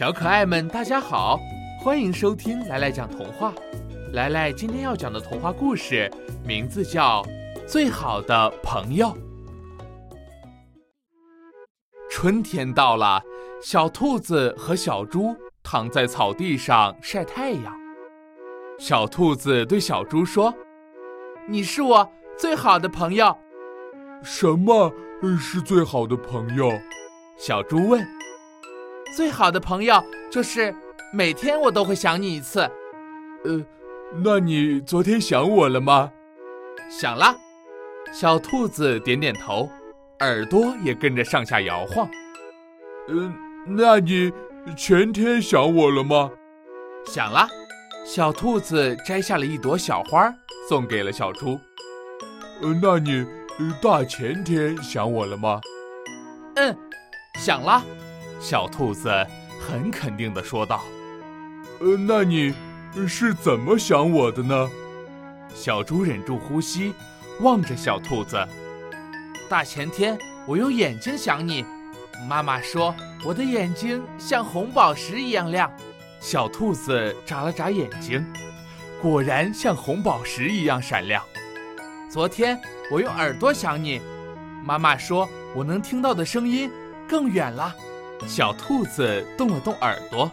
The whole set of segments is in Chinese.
小可爱们，大家好，欢迎收听来来讲童话。来来今天要讲的童话故事名字叫《最好的朋友》。春天到了，小兔子和小猪躺在草地上晒太阳。小兔子对小猪说：“你是我最好的朋友。”什么是最好的朋友？小猪问。最好的朋友就是每天我都会想你一次。呃，那你昨天想我了吗？想了。小兔子点点头，耳朵也跟着上下摇晃。嗯，那你全天想我了吗？想了。小兔子摘下了一朵小花，送给了小猪。呃，那你大前天想我了吗？嗯，想了。小兔子很肯定地说道：“呃，那你是怎么想我的呢？”小猪忍住呼吸，望着小兔子。大前天，我用眼睛想你。妈妈说我的眼睛像红宝石一样亮。小兔子眨了眨眼睛，果然像红宝石一样闪亮。昨天，我用耳朵想你。妈妈说我能听到的声音更远了。小兔子动了动耳朵，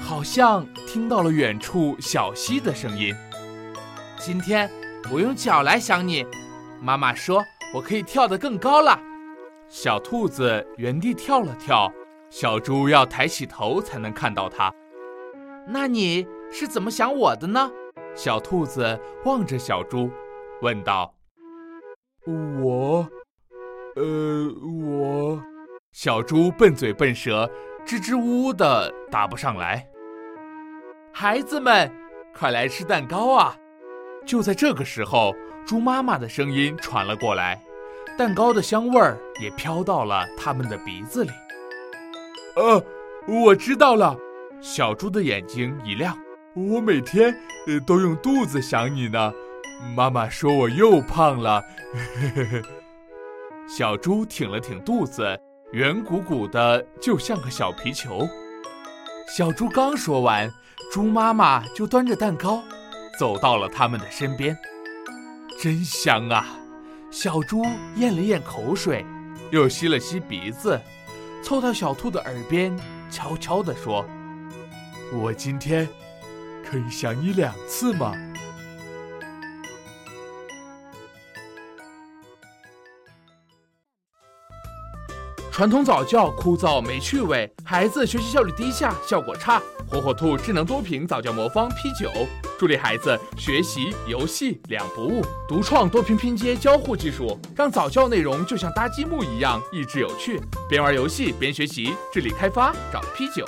好像听到了远处小溪的声音。今天我用脚来想你，妈妈说我可以跳得更高了。小兔子原地跳了跳，小猪要抬起头才能看到它。那你是怎么想我的呢？小兔子望着小猪，问道：“我，”小猪笨嘴笨舌，支支吾吾的答不上来。孩子们，快来吃蛋糕啊！就在这个时候，猪妈妈的声音传了过来，蛋糕的香味儿也飘到了他们的鼻子里。呃，我知道了。小猪的眼睛一亮，我每天都用肚子想你呢。妈妈说我又胖了。小猪挺了挺肚子。圆鼓鼓的，就像个小皮球。小猪刚说完，猪妈妈就端着蛋糕，走到了他们的身边。真香啊！小猪咽了咽口水，又吸了吸鼻子，凑到小兔的耳边，悄悄地说：“我今天可以想你两次吗？”传统早教枯燥没趣味，孩子学习效率低下，效果差。火火兔智能多屏早教魔方 P 九，助力孩子学习游戏两不误。独创多屏拼接交互技术，让早教内容就像搭积木一样益智有趣。边玩游戏边学习，智力开发找 P 九。